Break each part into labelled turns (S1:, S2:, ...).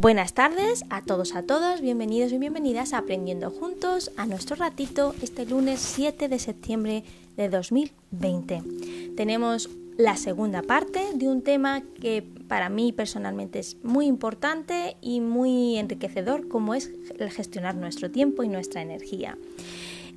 S1: Buenas tardes a todos, a todas, bienvenidos y bienvenidas a Aprendiendo Juntos a nuestro ratito este lunes 7 de septiembre de 2020. Tenemos la segunda parte de un tema que para mí personalmente es muy importante y muy enriquecedor como es el gestionar nuestro tiempo y nuestra energía.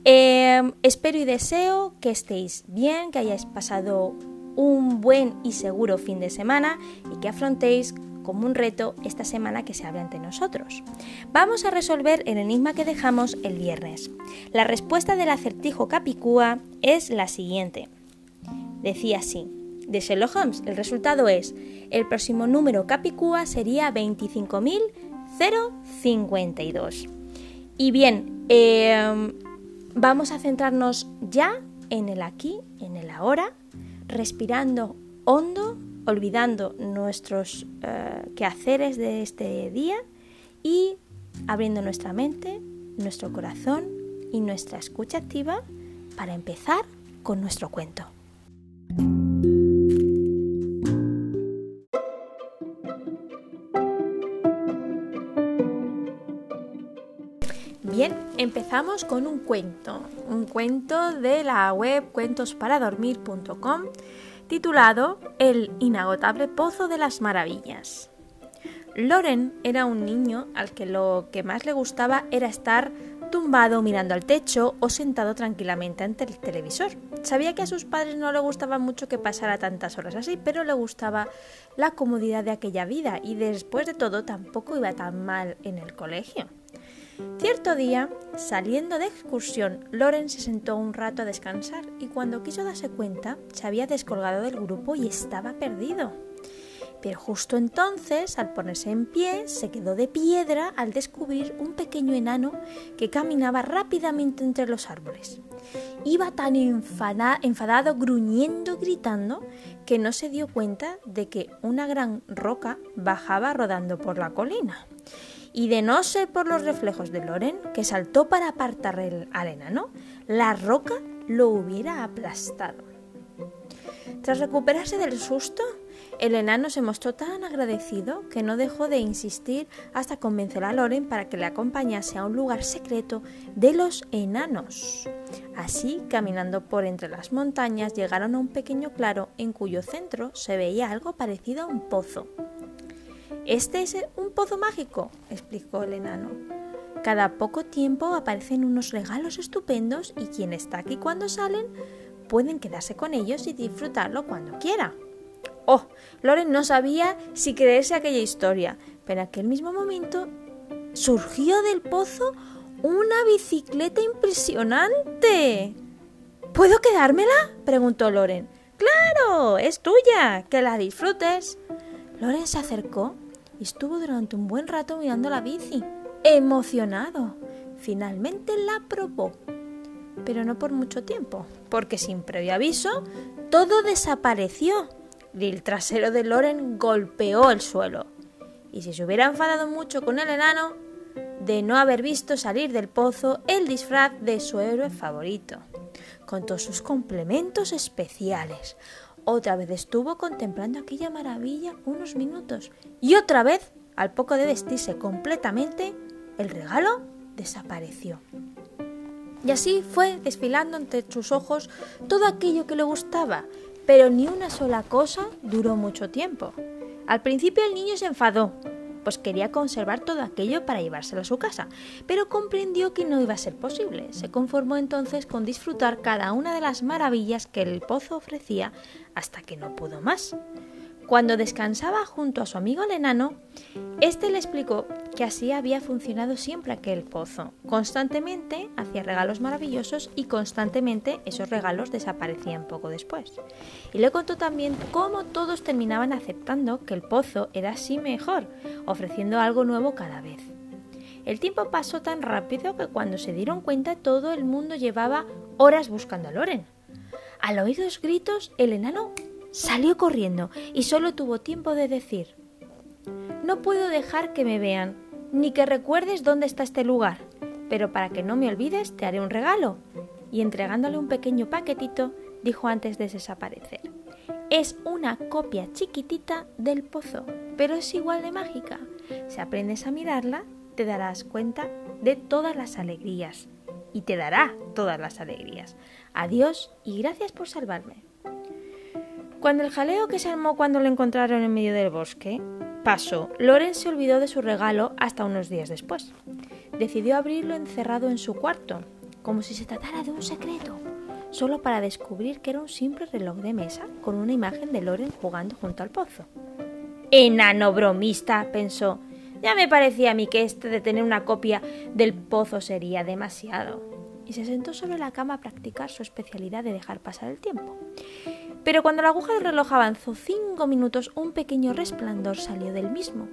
S1: Eh, espero y deseo que estéis bien, que hayáis pasado un buen y seguro fin de semana y que afrontéis como un reto esta semana que se habla ante nosotros. Vamos a resolver el enigma que dejamos el viernes. La respuesta del acertijo Capicúa es la siguiente. Decía así, de Sherlock Holmes, el resultado es, el próximo número Capicúa sería 25.052. Y bien, em, vamos a centrarnos ya en el aquí, en el ahora, respirando hondo olvidando nuestros eh, quehaceres de este día y abriendo nuestra mente, nuestro corazón y nuestra escucha activa para empezar con nuestro cuento. Bien, empezamos con un cuento, un cuento de la web cuentosparadormir.com titulado El inagotable Pozo de las Maravillas. Loren era un niño al que lo que más le gustaba era estar tumbado mirando al techo o sentado tranquilamente ante el televisor. Sabía que a sus padres no le gustaba mucho que pasara tantas horas así, pero le gustaba la comodidad de aquella vida y después de todo tampoco iba tan mal en el colegio. Cierto día, saliendo de excursión, Loren se sentó un rato a descansar y cuando quiso darse cuenta, se había descolgado del grupo y estaba perdido. Pero justo entonces, al ponerse en pie, se quedó de piedra al descubrir un pequeño enano que caminaba rápidamente entre los árboles. Iba tan enfadado, gruñendo, gritando, que no se dio cuenta de que una gran roca bajaba rodando por la colina y de no ser por los reflejos de Loren, que saltó para apartar al enano, la roca lo hubiera aplastado. Tras recuperarse del susto, el enano se mostró tan agradecido que no dejó de insistir hasta convencer a Loren para que le acompañase a un lugar secreto de los enanos. Así, caminando por entre las montañas, llegaron a un pequeño claro en cuyo centro se veía algo parecido a un pozo. Este es un pozo mágico, explicó el enano. Cada poco tiempo aparecen unos regalos estupendos y quien está aquí cuando salen pueden quedarse con ellos y disfrutarlo cuando quiera. Oh, Loren no sabía si creerse aquella historia, pero en aquel mismo momento surgió del pozo una bicicleta impresionante. ¿Puedo quedármela? preguntó Loren. Claro, es tuya, que la disfrutes. Loren se acercó estuvo durante un buen rato mirando la bici, emocionado. Finalmente la probó, pero no por mucho tiempo, porque sin previo aviso todo desapareció y el trasero de Loren golpeó el suelo. Y si se hubiera enfadado mucho con el enano de no haber visto salir del pozo el disfraz de su héroe favorito, con todos sus complementos especiales, otra vez estuvo contemplando aquella maravilla unos minutos y otra vez, al poco de vestirse completamente, el regalo desapareció. Y así fue desfilando ante sus ojos todo aquello que le gustaba, pero ni una sola cosa duró mucho tiempo. Al principio el niño se enfadó, pues quería conservar todo aquello para llevárselo a su casa, pero comprendió que no iba a ser posible. Se conformó entonces con disfrutar cada una de las maravillas que el pozo ofrecía hasta que no pudo más. Cuando descansaba junto a su amigo el enano, este le explicó que así había funcionado siempre aquel pozo. Constantemente hacía regalos maravillosos y constantemente esos regalos desaparecían poco después. Y le contó también cómo todos terminaban aceptando que el pozo era así mejor, ofreciendo algo nuevo cada vez. El tiempo pasó tan rápido que cuando se dieron cuenta todo el mundo llevaba horas buscando a Loren. Al oír los gritos, el enano salió corriendo y solo tuvo tiempo de decir No puedo dejar que me vean, ni que recuerdes dónde está este lugar, pero para que no me olvides te haré un regalo. Y entregándole un pequeño paquetito, dijo antes de desaparecer Es una copia chiquitita del pozo, pero es igual de mágica. Si aprendes a mirarla, te darás cuenta de todas las alegrías y te dará todas las alegrías. Adiós y gracias por salvarme. Cuando el jaleo que se armó cuando lo encontraron en medio del bosque pasó, Loren se olvidó de su regalo hasta unos días después. Decidió abrirlo encerrado en su cuarto, como si se tratara de un secreto, solo para descubrir que era un simple reloj de mesa con una imagen de Loren jugando junto al pozo. Enano bromista, pensó. Ya me parecía a mí que este de tener una copia del pozo sería demasiado. Y se sentó sobre la cama a practicar su especialidad de dejar pasar el tiempo. Pero cuando la aguja del reloj avanzó cinco minutos, un pequeño resplandor salió del mismo,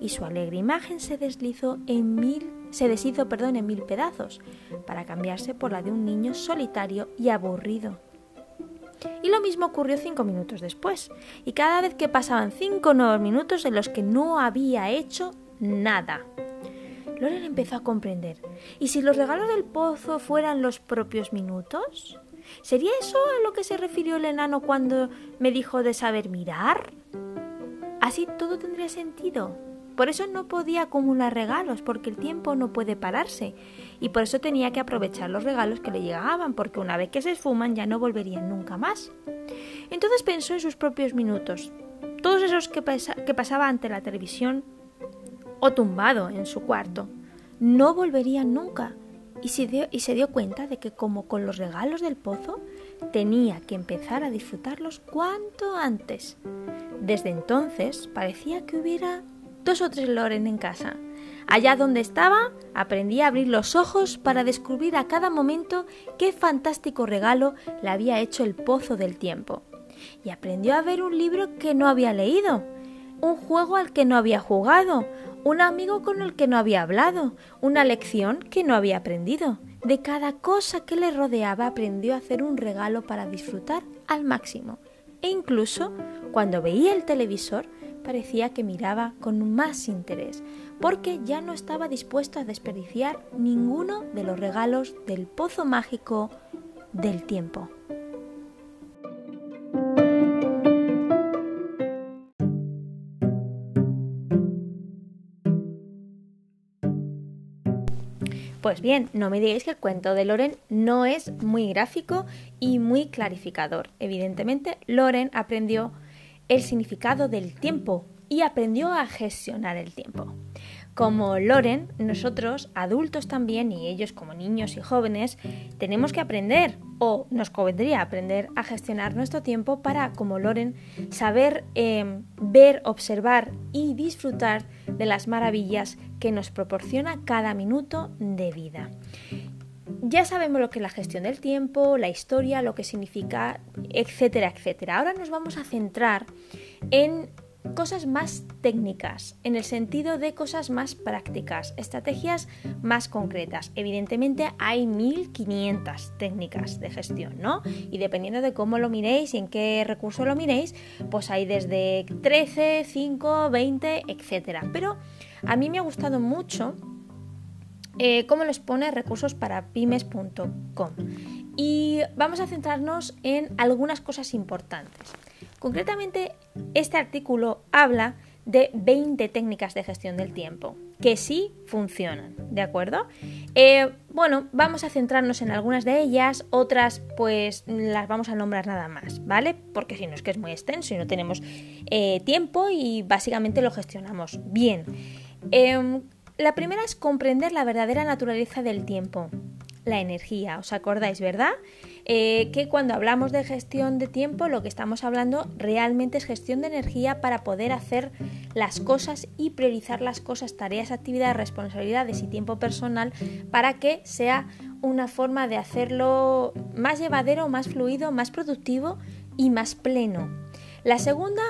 S1: y su alegre imagen se deslizó en mil, se deshizo perdón, en mil pedazos, para cambiarse por la de un niño solitario y aburrido. Y lo mismo ocurrió cinco minutos después, y cada vez que pasaban cinco nuevos minutos en los que no había hecho nada. Loren empezó a comprender. ¿Y si los regalos del pozo fueran los propios minutos? ¿Sería eso a lo que se refirió el enano cuando me dijo de saber mirar? Así todo tendría sentido. Por eso no podía acumular regalos, porque el tiempo no puede pararse. Y por eso tenía que aprovechar los regalos que le llegaban, porque una vez que se esfuman ya no volverían nunca más. Entonces pensó en sus propios minutos, todos esos que, que pasaba ante la televisión o tumbado en su cuarto. No volverían nunca y se, dio, y se dio cuenta de que como con los regalos del pozo, tenía que empezar a disfrutarlos cuanto antes. Desde entonces parecía que hubiera dos o tres Loren en casa. Allá donde estaba, aprendí a abrir los ojos para descubrir a cada momento qué fantástico regalo le había hecho el pozo del tiempo. Y aprendió a ver un libro que no había leído, un juego al que no había jugado, un amigo con el que no había hablado, una lección que no había aprendido. De cada cosa que le rodeaba aprendió a hacer un regalo para disfrutar al máximo. E incluso cuando veía el televisor parecía que miraba con más interés, porque ya no estaba dispuesto a desperdiciar ninguno de los regalos del pozo mágico del tiempo. Pues bien, no me digáis que el cuento de Loren no es muy gráfico y muy clarificador. Evidentemente, Loren aprendió el significado del tiempo y aprendió a gestionar el tiempo. Como Loren, nosotros, adultos también, y ellos como niños y jóvenes, tenemos que aprender, o nos convendría aprender a gestionar nuestro tiempo para, como Loren, saber em, ver, observar y disfrutar de las maravillas que nos proporciona cada minuto de vida. Ya sabemos lo que es la gestión del tiempo, la historia, lo que significa, etcétera, etcétera. Ahora nos vamos a centrar en cosas más técnicas, en el sentido de cosas más prácticas, estrategias más concretas. Evidentemente hay 1500 técnicas de gestión, ¿no? Y dependiendo de cómo lo miréis y en qué recurso lo miréis, pues hay desde 13, 5, 20, etcétera. Pero a mí me ha gustado mucho eh, cómo les pone recursos para pymes.com. Y vamos a centrarnos en algunas cosas importantes. Concretamente, este artículo habla de 20 técnicas de gestión del tiempo que sí funcionan, ¿de acuerdo? Eh, bueno, vamos a centrarnos en algunas de ellas, otras pues las vamos a nombrar nada más, ¿vale? Porque si no es que es muy extenso y no tenemos eh, tiempo y básicamente lo gestionamos bien. Em, la primera es comprender la verdadera naturaleza del tiempo la energía. ¿Os acordáis, verdad? Eh, que cuando hablamos de gestión de tiempo, lo que estamos hablando realmente es gestión de energía para poder hacer las cosas y priorizar las cosas, tareas, actividades, responsabilidades y tiempo personal para que sea una forma de hacerlo más llevadero, más fluido, más productivo y más pleno. La segunda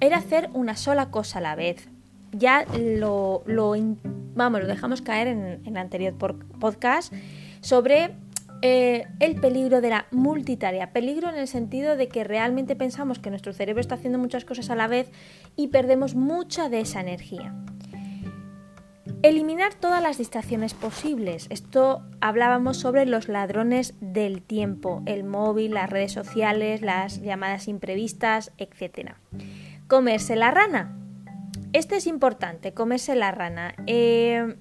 S1: era hacer una sola cosa a la vez. Ya lo, vamos, lo dejamos caer en, en el anterior podcast sobre eh, el peligro de la multitarea. Peligro en el sentido de que realmente pensamos que nuestro cerebro está haciendo muchas cosas a la vez y perdemos mucha de esa energía. Eliminar todas las distracciones posibles. Esto hablábamos sobre los ladrones del tiempo, el móvil, las redes sociales, las llamadas imprevistas, etc. Comerse la rana. este es importante, comerse la rana. Eh,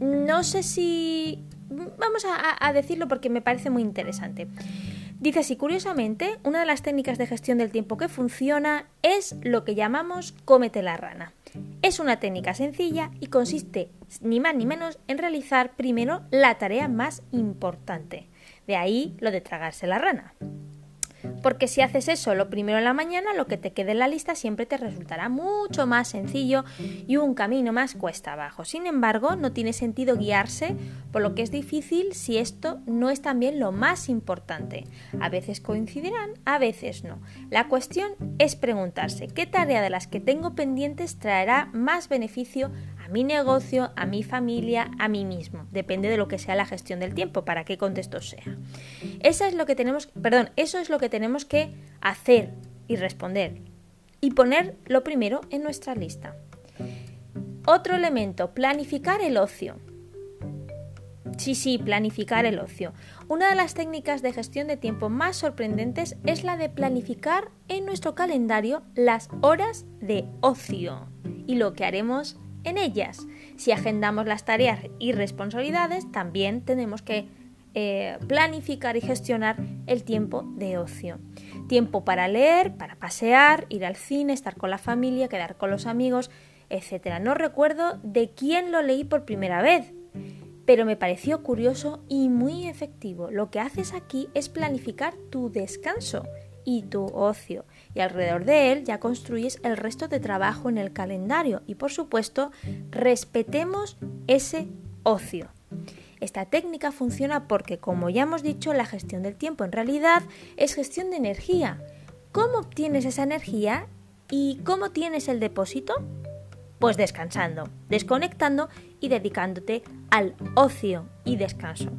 S1: no sé si... Vamos a, decirlo porque me parece muy interesante. Dice así, curiosamente, una de las técnicas de gestión del tiempo que funciona es lo que llamamos cómete la rana. Es una técnica sencilla y consiste ni más ni menos en realizar primero la tarea más importante. De ahí lo de tragarse la rana. Porque si haces eso lo primero en la mañana, lo que te quede en la lista siempre te resultará mucho más sencillo y un camino más cuesta abajo. Sin embargo, no tiene sentido guiarse por lo que es difícil si esto no es también lo más importante. A veces coincidirán, a veces no. La cuestión es preguntarse qué tarea de las que tengo pendientes traerá más beneficio a mi negocio, a mi familia, a mí mismo. Depende de lo que sea la gestión del tiempo, para qué contexto sea. Eso es lo que tenemos, perdón, eso es lo que tenemos que hacer y responder y poner lo primero en nuestra lista. Otro elemento, planificar el ocio. Sí, sí, planificar el ocio. Una de las técnicas de gestión de tiempo más sorprendentes es la de planificar en nuestro calendario las horas de ocio y lo que haremos en ellas. Si agendamos las tareas y responsabilidades, también tenemos que eh, planificar y gestionar el tiempo de ocio. Tiempo para leer, para pasear, ir al cine, estar con la familia, quedar con los amigos, etc. No recuerdo de quién lo leí por primera vez, pero me pareció curioso y muy efectivo. Lo que haces aquí es planificar tu descanso y tu ocio. Y alrededor de él ya construyes el resto de trabajo en el calendario. Y por supuesto, respetemos ese ocio. Esta técnica funciona porque, como ya hemos dicho, la gestión del tiempo en realidad es gestión de energía. ¿Cómo obtienes esa energía y cómo tienes el depósito? Pues descansando, desconectando y dedicándote al ocio y descanso.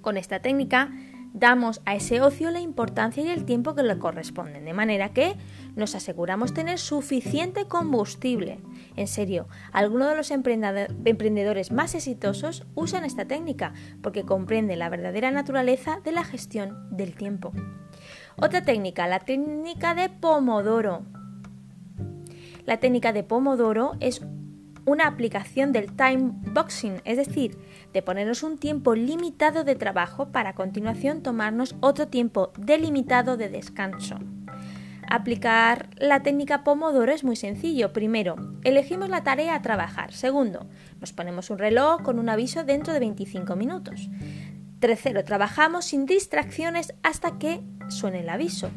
S1: Con esta técnica damos a ese ocio la importancia y el tiempo que le corresponden, de manera que nos aseguramos tener suficiente combustible. En serio, algunos de los emprendedores más exitosos usan esta técnica porque comprende la verdadera naturaleza de la gestión del tiempo. Otra técnica, la técnica de Pomodoro. La técnica de Pomodoro es una aplicación del time boxing, es decir, de ponernos un tiempo limitado de trabajo para a continuación tomarnos otro tiempo delimitado de descanso. Aplicar la técnica Pomodoro es muy sencillo. Primero, elegimos la tarea a trabajar. Segundo, nos ponemos un reloj con un aviso dentro de 25 minutos. Tercero, trabajamos sin distracciones hasta que suene el aviso.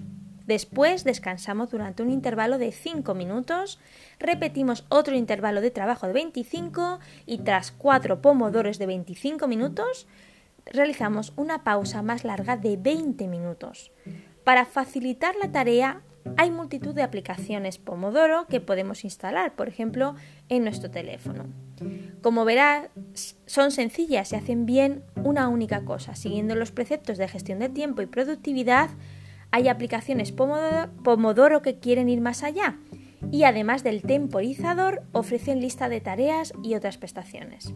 S1: Después descansamos durante un intervalo de 5 minutos, repetimos otro intervalo de trabajo de 25 y tras 4 pomodoros de 25 minutos realizamos una pausa más larga de 20 minutos. Para facilitar la tarea hay multitud de aplicaciones Pomodoro que podemos instalar, por ejemplo, en nuestro teléfono. Como verás, son sencillas y hacen bien una única cosa, siguiendo los preceptos de gestión de tiempo y productividad hay aplicaciones Pomodoro, que quieren ir más allá y además del temporizador ofrecen lista de tareas y otras prestaciones.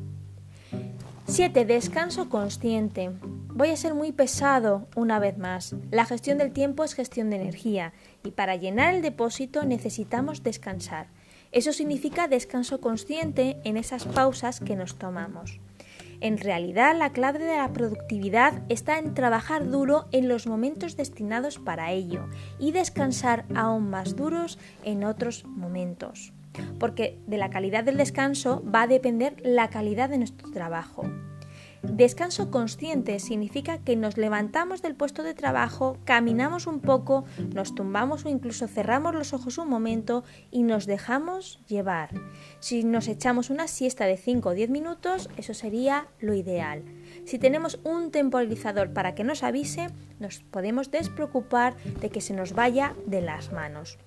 S1: 7. Descanso consciente. Voy a ser muy pesado una vez más. La gestión del tiempo es gestión de energía y para llenar el depósito necesitamos descansar. Eso significa descanso consciente en esas pausas que nos tomamos. En realidad, la clave de la productividad está en trabajar duro en los momentos destinados para ello y descansar aún más duros en otros momentos. Porque de la calidad del descanso va a depender la calidad de nuestro trabajo. Descanso consciente significa que nos levantamos del puesto de trabajo, caminamos un poco, nos tumbamos o incluso cerramos los ojos un momento y nos dejamos llevar. Si nos echamos una siesta de 5 o 10 minutos, eso sería lo ideal. Si tenemos un temporalizador para que nos avise, nos podemos despreocupar de que se nos vaya de las manos.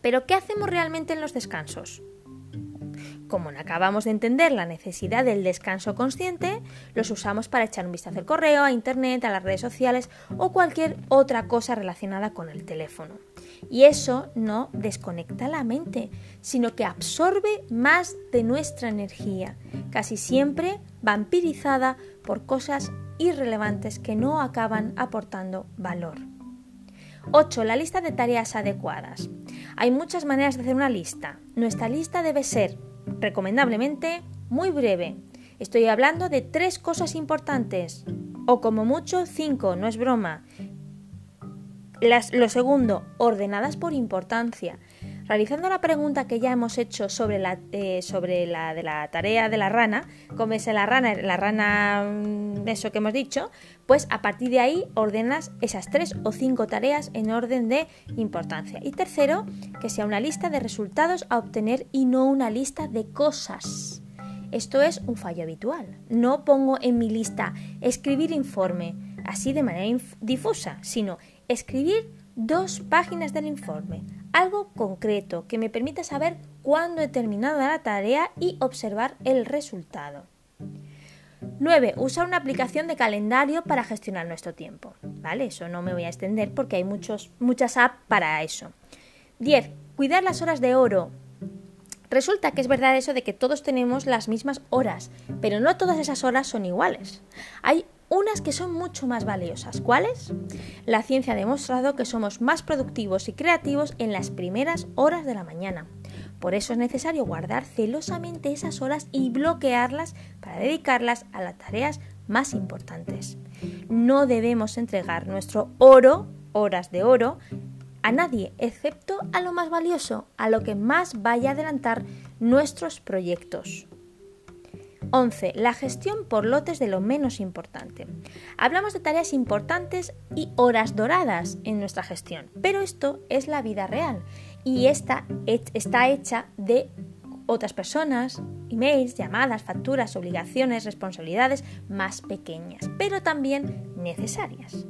S1: Pero ¿qué hacemos realmente en los descansos? Como no acabamos de entender la necesidad del descanso consciente, los usamos para echar un vistazo al correo, a internet, a las redes sociales o cualquier otra cosa relacionada con el teléfono. Y eso no desconecta la mente, sino que absorbe más de nuestra energía, casi siempre vampirizada por cosas irrelevantes que no acaban aportando valor. 8. La lista de tareas adecuadas. Hay muchas maneras de hacer una lista. Nuestra lista debe ser, recomendablemente, muy breve. Estoy hablando de tres cosas importantes. O como mucho, cinco, no es broma. lo segundo, ordenadas por importancia. Realizando la pregunta que ya hemos hecho sobre la, eh, sobre la de la tarea de la rana, como es la rana, la rana, mm, eso que hemos dicho, pues a partir de ahí ordenas esas tres o cinco tareas en orden de importancia. Y tercero, que sea una lista de resultados a obtener y no una lista de cosas. Esto es un fallo habitual. No pongo en mi lista escribir informe así de manera difusa, sino escribir dos páginas del informe, algo concreto que me permita saber cuándo he terminado la tarea y observar el resultado. 9. Usar una aplicación de calendario para gestionar nuestro tiempo. ¿Vale? Eso no me voy a extender porque hay muchos, muchas apps para eso. 10. Cuidar las horas de oro. Resulta que es verdad eso de que todos tenemos las mismas horas, pero no todas esas horas son iguales. Hay unas que son mucho más valiosas. ¿Cuáles? La ciencia ha demostrado que somos más productivos y creativos en las primeras horas de la mañana. Por eso es necesario guardar celosamente esas horas y bloquearlas para dedicarlas a las tareas más importantes. No debemos entregar nuestro oro, horas de oro, a nadie, excepto a lo más valioso, a lo que más vaya a adelantar nuestros proyectos. 11. La gestión por lotes de lo menos importante. Hablamos de tareas importantes y horas doradas en nuestra gestión, pero esto es la vida real y esta está hecha de otras personas, emails, llamadas, facturas, obligaciones, responsabilidades más pequeñas, pero también necesarias.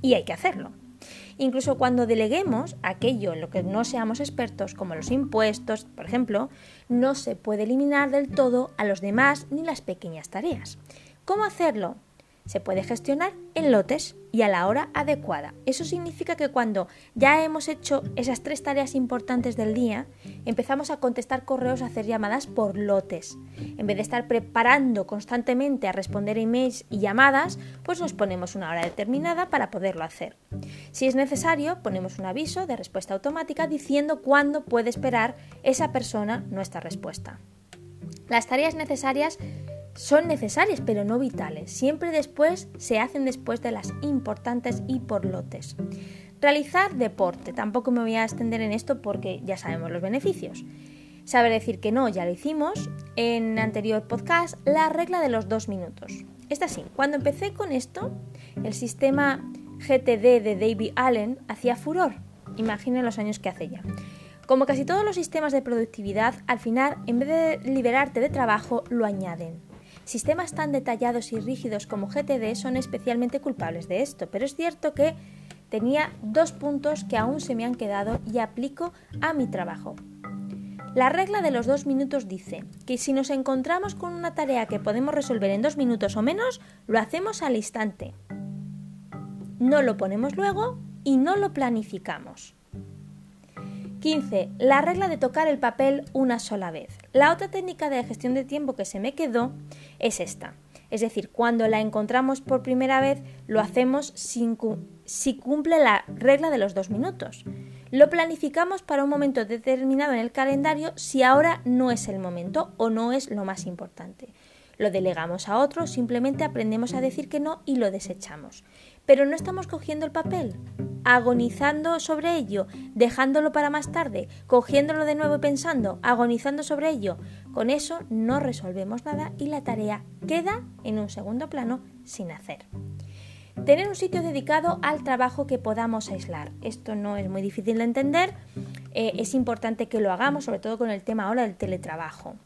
S1: Y hay que hacerlo. Incluso cuando deleguemos aquello en lo que no seamos expertos, como los impuestos, por ejemplo, no se puede eliminar del todo a los demás ni las pequeñas tareas. ¿Cómo hacerlo? Se puede gestionar en lotes y a la hora adecuada. Eso significa que cuando ya hemos hecho esas tres tareas importantes del día, empezamos a contestar correos, a hacer llamadas por lotes. En vez de estar preparando constantemente a responder emails y llamadas, pues nos ponemos una hora determinada para poderlo hacer. Si es necesario, ponemos un aviso de respuesta automática diciendo cuándo puede esperar esa persona nuestra respuesta. Las tareas necesarias son necesarias pero no vitales. Siempre después se hacen después de las importantes y por lotes. Realizar deporte. Tampoco me voy a extender en esto porque ya sabemos los beneficios. Saber decir que no, ya lo hicimos en anterior podcast, la regla de los dos minutos. Es así, cuando empecé con esto, el sistema GTD de David Allen hacía furor. Imaginen los años que hace ya. Como casi todos los sistemas de productividad, al final, en vez de liberarte de trabajo, lo añaden. Sistemas tan detallados y rígidos como GTD son especialmente culpables de esto, pero es cierto que tenía dos puntos que aún se me han quedado y aplico a mi trabajo. La regla de los dos minutos dice que si nos encontramos con una tarea que podemos resolver en dos minutos o menos, lo hacemos al instante. No lo ponemos luego y no lo planificamos. 15. La regla de tocar el papel una sola vez. La otra técnica de gestión de tiempo que se me quedó es esta. Es decir, cuando la encontramos por primera vez, lo hacemos sin si cumple la regla de los dos minutos. Lo planificamos para un momento determinado en el calendario si ahora no es el momento o no es lo más importante. Lo delegamos a otro, simplemente aprendemos a decir que no y lo desechamos. Pero no estamos cogiendo el papel, agonizando sobre ello, dejándolo para más tarde, cogiéndolo de nuevo y pensando, agonizando sobre ello. Con eso no resolvemos nada y la tarea queda en un segundo plano sin hacer. Tener un sitio dedicado al trabajo que podamos aislar. Esto no es muy difícil de entender, eh, es importante que lo hagamos, sobre todo con el tema ahora del teletrabajo.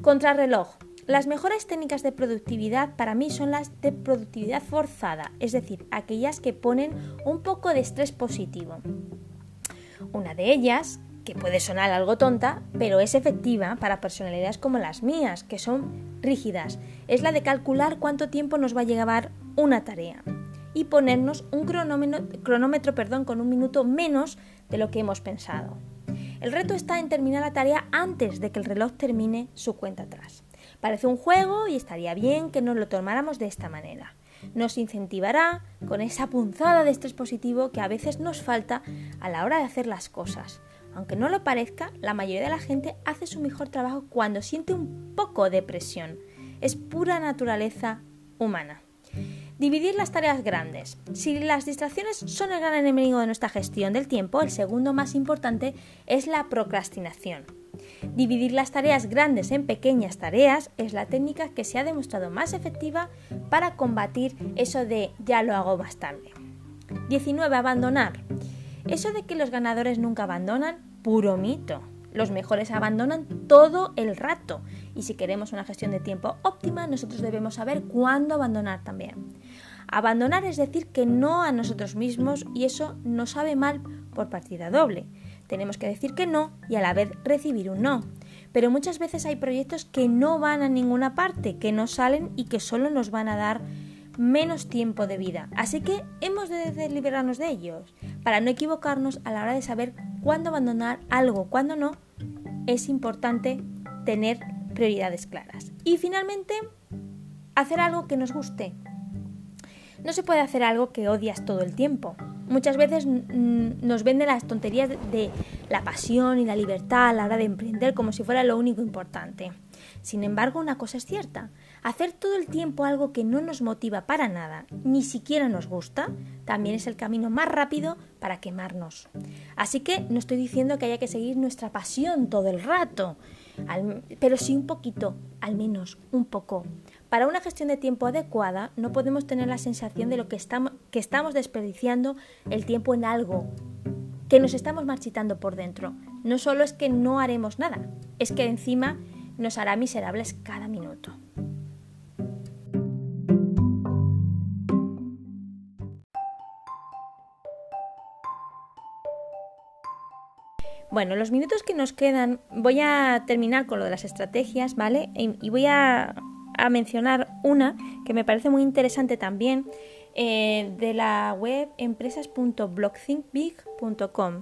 S1: Contrarreloj. Las mejores técnicas de productividad para mí son las de productividad forzada, es decir, aquellas que ponen un poco de estrés positivo. Una de ellas, que puede sonar algo tonta, pero es efectiva para personalidades como las mías, que son rígidas, es la de calcular cuánto tiempo nos va a llevar una tarea y ponernos un cronómetro, perdón, con un minuto menos de lo que hemos pensado. El reto está en terminar la tarea antes de que el reloj termine su cuenta atrás. Parece un juego y estaría bien que nos lo tomáramos de esta manera. nos incentivará con esa punzada de estrés positivo que a veces nos falta a la hora de hacer las cosas. Aunque no lo parezca, la mayoría de la gente hace su mejor trabajo cuando siente un poco de presión. Es pura naturaleza humana. Dividir las tareas grandes. Si las distracciones son el gran enemigo de nuestra gestión del tiempo, el segundo más importante es la procrastinación. Dividir las tareas grandes en pequeñas tareas es la técnica que se ha demostrado más efectiva para combatir eso de ya lo hago más tarde. 19. Abandonar. Eso de que los ganadores nunca abandonan, puro mito. Los mejores abandonan todo el rato y si queremos una gestión de tiempo óptima, nosotros debemos saber cuándo abandonar también. Abandonar es decir que no a nosotros mismos y eso no sabe mal por partida doble. Tenemos que decir que no y a la vez recibir un no. Pero muchas veces hay proyectos que no van a ninguna parte, que no salen y que solo nos van a dar menos tiempo de vida. Así que hemos de liberarnos de ellos. Para no equivocarnos a la hora de saber cuándo abandonar algo, cuándo no, es importante tener prioridades claras. Y finalmente, hacer algo que nos guste. No se puede hacer algo que odias todo el tiempo. Muchas veces nos venden las tonterías de la pasión y la libertad a la hora de emprender como si fuera lo único importante. Sin embargo, una cosa es cierta, hacer todo el tiempo algo que no nos motiva para nada, ni siquiera nos gusta, también es el camino más rápido para quemarnos. Así que no estoy diciendo que haya que seguir nuestra pasión todo el rato, pero sí un poquito, al menos un poco. Para una gestión de tiempo adecuada no podemos tener la sensación de lo que estamos, que estamos desperdiciando el tiempo en algo, que nos estamos marchitando por dentro. No solo es que no haremos nada, es que encima nos hará miserables cada minuto. Bueno, los minutos que nos quedan, voy a terminar con lo de las estrategias, ¿vale? Y voy a, mencionar una que me parece muy interesante también eh, de la web empresas.blockthinkbig.com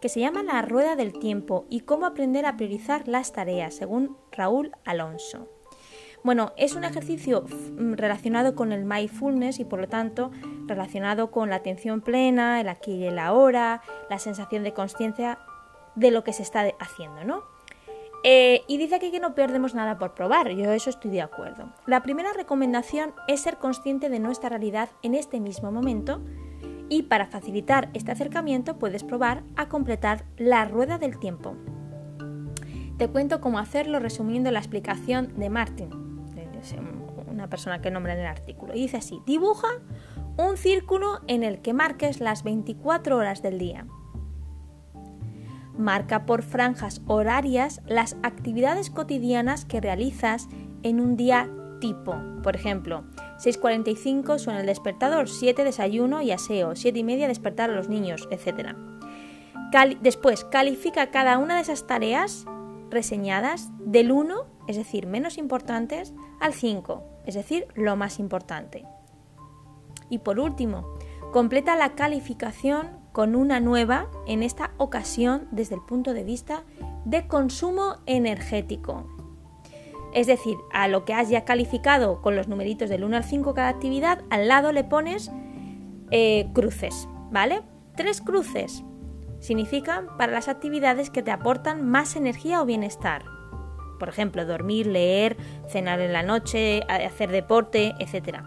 S1: que se llama La Rueda del Tiempo y cómo aprender a priorizar las tareas, según Raúl Alonso. Bueno, es un ejercicio mm, relacionado con el mindfulness y por lo tanto relacionado con la atención plena, el aquí y el ahora, la sensación de conciencia de lo que se está haciendo, ¿no? Eh, y dice aquí que no perdemos nada por probar, yo eso estoy de acuerdo. La primera recomendación es ser consciente de nuestra realidad en este mismo momento y para facilitar este acercamiento puedes probar a completar la rueda del tiempo. Te cuento cómo hacerlo resumiendo la explicación de Martin, una persona que nombra en el artículo. Y dice así, dibuja un círculo en el que marques las 24 horas del día. Marca por franjas horarias las actividades cotidianas que realizas en un día tipo. Por ejemplo, 6.45 suena el despertador, 7 desayuno y aseo, 7 y media despertar a los niños, etc. después, califica cada una de esas tareas reseñadas del 1, es decir, menos importantes, al 5, es decir, lo más importante. Y por último, completa la calificación con una nueva, en esta ocasión desde el punto de vista de consumo energético. Es decir, a lo que has ya calificado con los numeritos del 1 al 5 cada actividad, al lado le pones eh, cruces, ¿vale? Tres cruces significan para las actividades que te aportan más energía o bienestar. Por ejemplo, dormir, leer, cenar en la noche, hacer deporte, etc.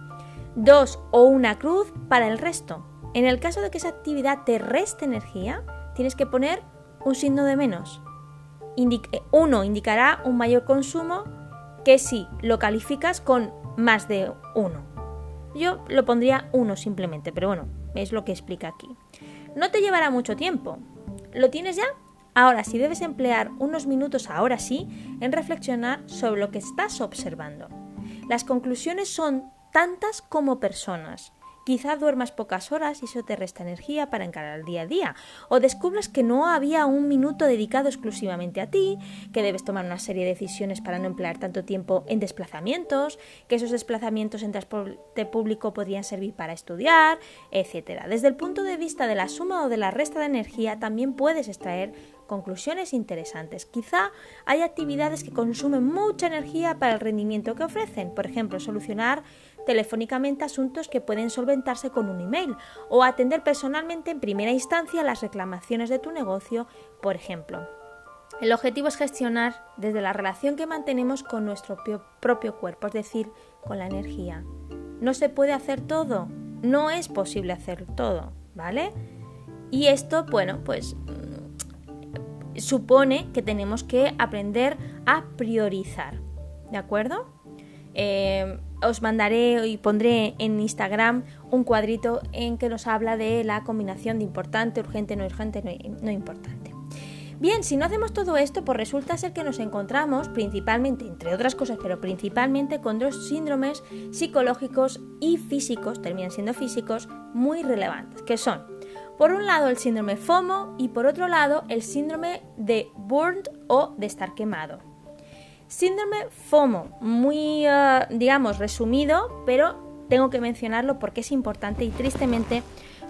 S1: Dos o una cruz para el resto. En el caso de que esa actividad te reste energía, tienes que poner un signo de menos. uno indicará un mayor consumo que si lo calificas con más de uno. Yo lo pondría uno simplemente, pero bueno, es lo que explica aquí. No te llevará mucho tiempo. ¿Lo tienes ya? Ahora sí debes emplear unos minutos ahora sí en reflexionar sobre lo que estás observando. Las conclusiones son tantas como personas. Quizá duermas pocas horas y eso te resta energía para encarar el día a día. O descubres que no había un minuto dedicado exclusivamente a ti, que debes tomar una serie de decisiones para no emplear tanto tiempo en desplazamientos, que esos desplazamientos en transporte público podrían servir para estudiar, etc. Desde el punto de vista de la suma o de la resta de energía, también puedes extraer conclusiones interesantes. Quizá hay actividades que consumen mucha energía para el rendimiento que ofrecen, por ejemplo, solucionar telefónicamente asuntos que pueden solventarse con un email o atender personalmente en primera instancia las reclamaciones de tu negocio, por ejemplo. El objetivo es gestionar desde la relación que mantenemos con nuestro propio cuerpo, es decir, con la energía. No se puede hacer todo, no es posible hacer todo, ¿vale? Y esto, bueno, pues mm, supone que tenemos que aprender a priorizar, ¿de acuerdo? Eh, os mandaré y pondré en Instagram un cuadrito en que nos habla de la combinación de importante, urgente, no urgente, no importante. Bien, si no hacemos todo esto, pues resulta ser que nos encontramos principalmente, entre otras cosas, pero principalmente con dos síndromes psicológicos y físicos, terminan siendo físicos, muy relevantes, que son, por un lado, el síndrome FOMO y por otro lado, el síndrome de burned o de estar quemado. Síndrome FOMO, muy, eh, digamos, resumido, pero tengo que mencionarlo porque es importante y tristemente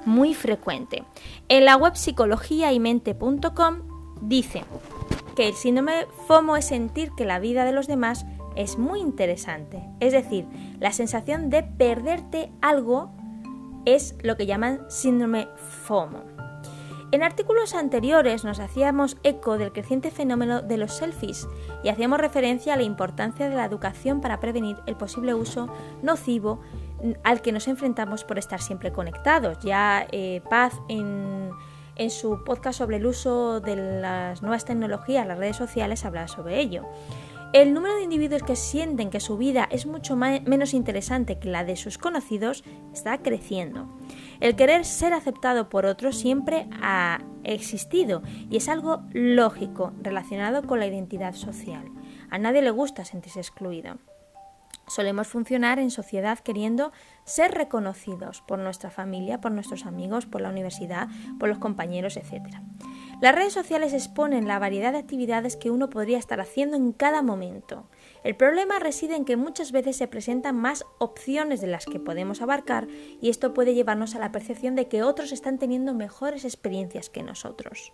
S1: muy frecuente. En la web psicologiaymente.com Dice que el síndrome FOMO es sentir que la vida de los demás es muy interesante. Es decir, la sensación de perderte algo es lo que llaman síndrome FOMO. En artículos anteriores nos hacíamos eco del creciente fenómeno de los selfies y hacíamos referencia a la importancia de la educación para prevenir el posible uso nocivo al que nos enfrentamos por estar siempre conectados. Ya eh, Paz en su podcast sobre el uso de las nuevas tecnologías, las redes sociales, habla sobre ello. El número de individuos que sienten que su vida es mucho menos interesante que la de sus conocidos está creciendo. El querer ser aceptado por otros siempre ha existido y es algo lógico relacionado con la identidad social. A nadie le gusta sentirse excluido. Solemos funcionar en sociedad queriendo ser reconocidos por nuestra familia, por nuestros amigos, por la universidad, por los compañeros, etc. Las redes sociales exponen la variedad de actividades que uno podría estar haciendo en cada momento. El problema reside en que muchas veces se presentan más opciones de las que podemos abarcar y esto puede llevarnos a la percepción de que otros están teniendo mejores experiencias que nosotros.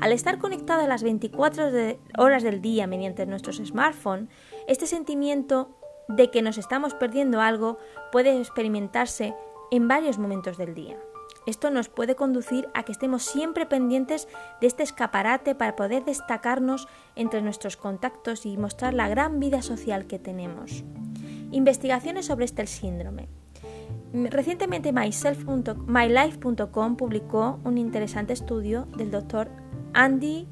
S1: Al estar conectados a las 24 horas del día mediante nuestros smartphones, este sentimiento de que nos estamos perdiendo algo puede experimentarse en varios momentos del día. Esto nos puede conducir a que estemos siempre pendientes de este escaparate para poder destacarnos entre nuestros contactos y mostrar la gran vida social que tenemos. Investigaciones sobre este síndrome. Recientemente MyLife.com publicó un interesante estudio del doctor Andy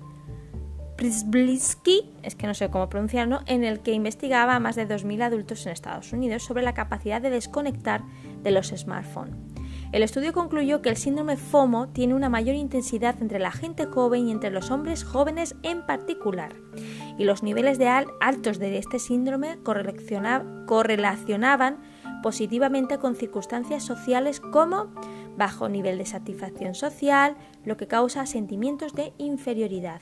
S1: Prisbliski, es que no sé cómo pronunciarlo, en el que investigaba a más de 2.000 adultos en Estados Unidos sobre la capacidad de desconectar de los smartphones. El estudio concluyó que el síndrome FOMO tiene una mayor intensidad entre la gente joven y entre los hombres jóvenes en particular, y los niveles de altos de este síndrome correlacionaban positivamente con circunstancias sociales como bajo nivel de satisfacción social, lo que causa sentimientos de inferioridad.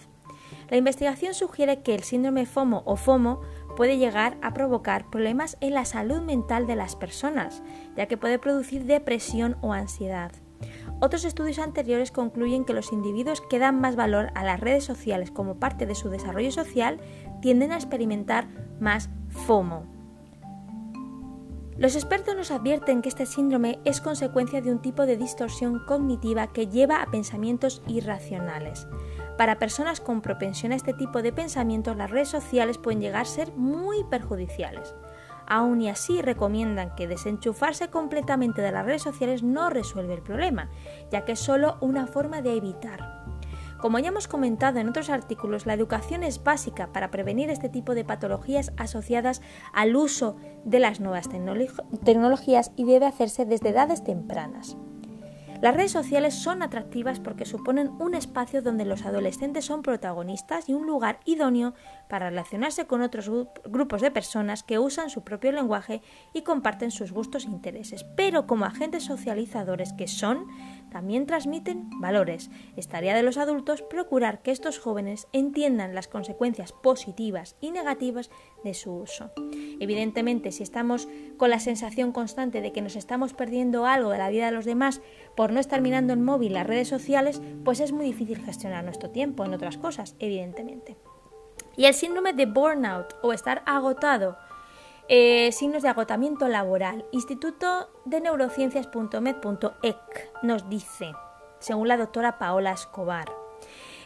S1: La investigación sugiere que el síndrome FOMO o FOMO puede llegar a provocar problemas en la salud mental de las personas, ya que puede producir depresión o ansiedad. Otros estudios anteriores concluyen que los individuos que dan más valor a las redes sociales como parte de su desarrollo social tienden a experimentar más FOMO. Los expertos nos advierten que este síndrome es consecuencia de un tipo de distorsión cognitiva que lleva a pensamientos irracionales. Para personas con propensión a este tipo de pensamientos, las redes sociales pueden llegar a ser muy perjudiciales. Aún y así recomiendan que desenchufarse completamente de las redes sociales no resuelve el problema, ya que es solo una forma de evitar. Como ya hemos comentado en otros artículos, la educación es básica para prevenir este tipo de patologías asociadas al uso de las nuevas tecnologías y debe hacerse desde edades tempranas. Las redes sociales son atractivas porque suponen un espacio donde los adolescentes son protagonistas y un lugar idóneo para relacionarse con otros grupos de personas que usan su propio lenguaje y comparten sus gustos e intereses. Pero como agentes socializadores que son, también transmiten valores. Es tarea de los adultos procurar que estos jóvenes entiendan las consecuencias positivas y negativas de su uso. Evidentemente, si estamos con la sensación constante de que nos estamos perdiendo algo de la vida de los demás por no estar mirando el móvil, las redes sociales, pues es muy difícil gestionar nuestro tiempo en otras cosas, evidentemente. Y el síndrome de burnout o estar agotado Eh, signos de agotamiento laboral. Instituto de Neurociencias.med.ec nos dice, según la doctora Paola Escobar,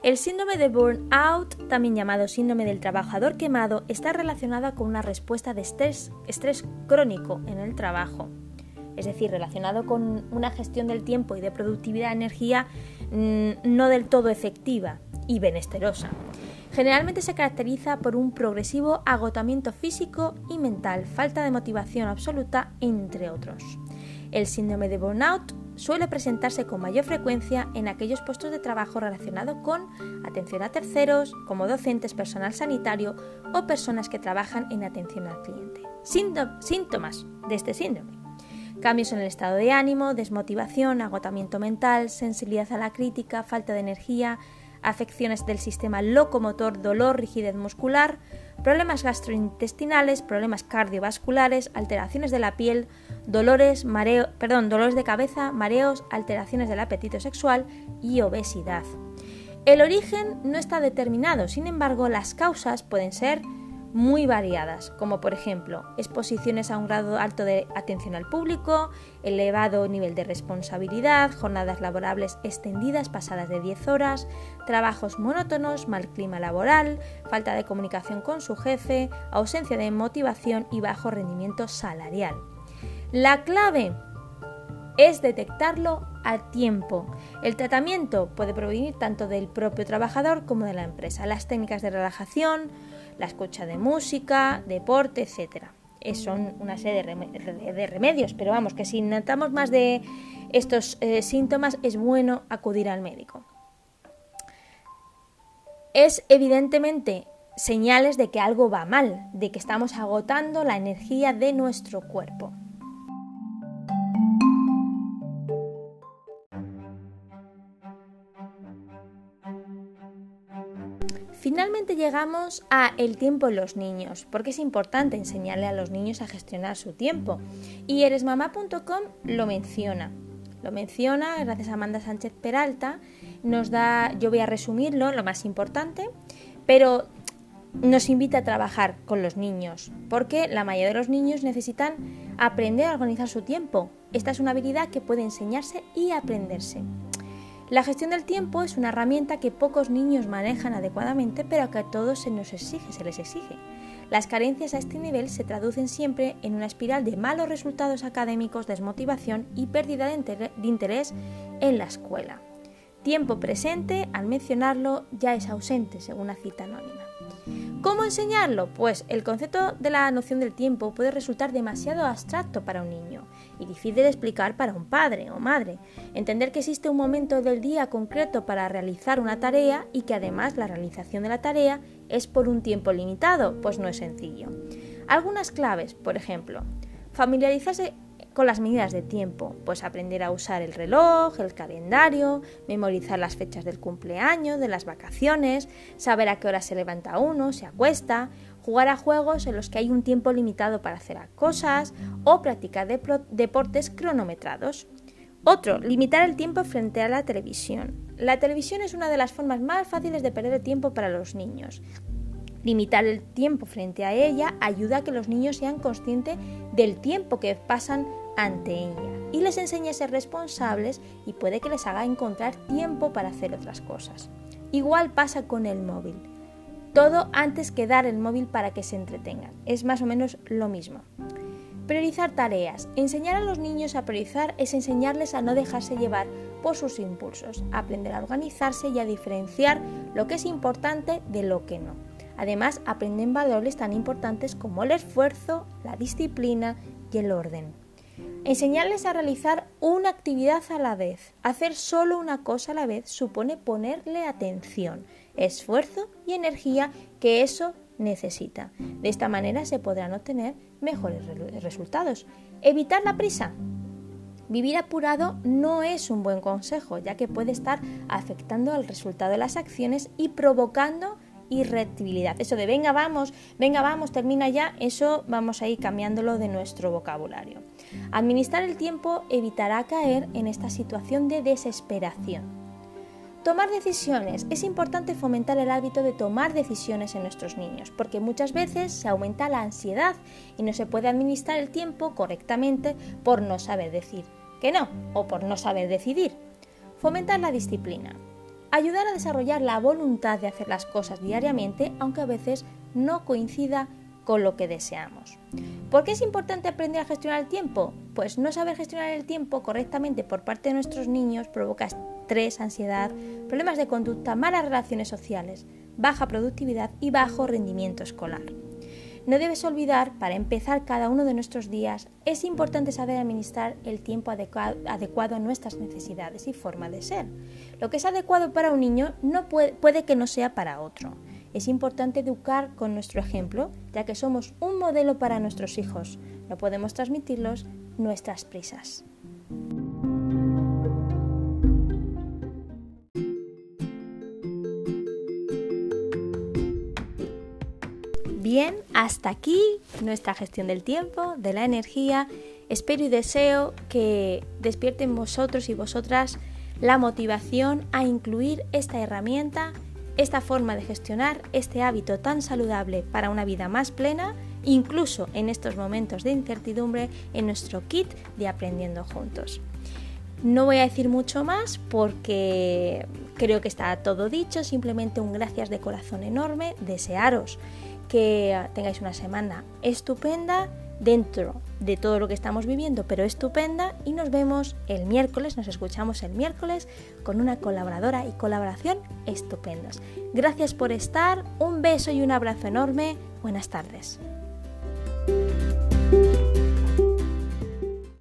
S1: el síndrome de burnout, también llamado síndrome del trabajador quemado, está relacionado con una respuesta de estrés, estrés crónico en el trabajo, es decir, relacionado con una gestión del tiempo y de productividad energía mm, no del todo efectiva y benesterosa. Generalmente se caracteriza por un progresivo agotamiento físico y mental, falta de motivación absoluta, entre otros. El síndrome de burnout suele presentarse con mayor frecuencia en aquellos puestos de trabajo relacionados con atención a terceros, como docentes, personal sanitario o personas que trabajan en atención al cliente. Síntomas de este síndrome. Cambios en el estado de ánimo, desmotivación, agotamiento mental, sensibilidad a la crítica, falta de energía, afecciones del sistema locomotor, dolor, rigidez muscular, problemas gastrointestinales, problemas cardiovasculares, alteraciones de la piel, dolores, mareo, perdón, dolores de cabeza, mareos, alteraciones del apetito sexual y obesidad. El origen no está determinado, sin embargo, las causas pueden ser muy variadas, como por ejemplo exposiciones a un grado alto de atención al público, elevado nivel de responsabilidad, jornadas laborables extendidas pasadas de 10 horas, trabajos monótonos, mal clima laboral, falta de comunicación con su jefe, ausencia de motivación y bajo rendimiento salarial. La clave es detectarlo a tiempo. El tratamiento puede provenir tanto del propio trabajador como de la empresa. Las técnicas de relajación, la escucha de música, deporte, etc. son una serie de remedios, pero vamos, que si notamos más de estos eh, síntomas es bueno acudir al médico. Es evidentemente señales de que algo va mal, de que estamos agotando la energía de nuestro cuerpo. Finalmente llegamos a el tiempo en los niños, porque es importante enseñarle a los niños a gestionar su tiempo. Y eresmamá.com lo menciona. Lo menciona gracias a Amanda Sánchez Peralta. Nos da, yo voy a resumirlo, lo más importante, pero nos invita a trabajar con los niños, porque la mayoría de los niños necesitan aprender a organizar su tiempo. Esta es una habilidad que puede enseñarse y aprenderse. La gestión del tiempo es una herramienta que pocos niños manejan adecuadamente, pero que a todos se nos exige, se les exige. Las carencias a este nivel se traducen siempre en una espiral de malos resultados académicos, desmotivación y pérdida de, interés en la escuela. Tiempo presente, al mencionarlo, ya es ausente, según la cita anónima. ¿Cómo enseñarlo? Pues el concepto de la noción del tiempo puede resultar demasiado abstracto para un niño y difícil de explicar para un padre o madre. Entender que existe un momento del día concreto para realizar una tarea y que además la realización de la tarea es por un tiempo limitado, pues no es sencillo. Algunas claves, por ejemplo, familiarizarse con las medidas de tiempo, pues aprender a usar el reloj, el calendario, memorizar las fechas del cumpleaños, de las vacaciones, saber a qué hora se levanta uno, se acuesta, jugar a juegos en los que hay un tiempo limitado para hacer cosas o practicar deportes cronometrados. Otro, limitar el tiempo frente a la televisión. La televisión es una de las formas más fáciles de perder el tiempo para los niños. Limitar el tiempo frente a ella ayuda a que los niños sean conscientes del tiempo que pasan ante ella y les enseñe a ser responsables y puede que les haga encontrar tiempo para hacer otras cosas. Igual pasa con el móvil. Todo antes que dar el móvil para que se entretengan. Es más o menos lo mismo. Priorizar tareas. Enseñar a los niños a priorizar es enseñarles a no dejarse llevar por sus impulsos, aprender a organizarse y a diferenciar lo que es importante de lo que no. Además, aprenden valores tan importantes como el esfuerzo, la disciplina y el orden. Enseñarles a realizar una actividad a la vez. Hacer solo una cosa a la vez supone ponerle atención, esfuerzo y energía que eso necesita. De esta manera se podrán obtener mejores resultados. Evitar la prisa. Vivir apurado no es un buen consejo, ya que puede estar afectando al resultado de las acciones y provocando irretibilidad. Eso de venga, vamos, venga, vamos, termina ya, eso vamos a ir cambiándolo de nuestro vocabulario. Administrar el tiempo evitará caer en esta situación de desesperación. Tomar decisiones. Es importante fomentar el hábito de tomar decisiones en nuestros niños, porque muchas veces se aumenta la ansiedad y no se puede administrar el tiempo correctamente por no saber decir que no o por no saber decidir. Fomentar la disciplina. Ayudar a desarrollar la voluntad de hacer las cosas diariamente, aunque a veces no coincida con lo que deseamos. ¿Por qué es importante aprender a gestionar el tiempo? Pues no saber gestionar el tiempo correctamente por parte de nuestros niños provoca estrés, ansiedad, problemas de conducta, malas relaciones sociales, baja productividad y bajo rendimiento escolar. No debes olvidar, para empezar cada uno de nuestros días, es importante saber administrar el tiempo adecuado, a nuestras necesidades y forma de ser. Lo que es adecuado para un niño no puede, puede que no sea para otro. Es importante educar con nuestro ejemplo, ya que somos un modelo para nuestros hijos. No podemos transmitirlos nuestras prisas. Hasta aquí nuestra gestión del tiempo, de la energía. Espero y deseo que despierten vosotros y vosotras la motivación a incluir esta herramienta esta forma de gestionar este hábito tan saludable para una vida más plena, incluso en estos momentos de incertidumbre, en nuestro kit de Aprendiendo Juntos. No voy a decir mucho más porque creo que está todo dicho, simplemente un gracias de corazón enorme, desearos que tengáis una semana estupenda dentro de todo lo que estamos viviendo, pero estupenda. Y nos vemos el miércoles, nos escuchamos el miércoles con una colaboradora y colaboración estupendas. Gracias por estar, un beso y un abrazo enorme. Buenas tardes.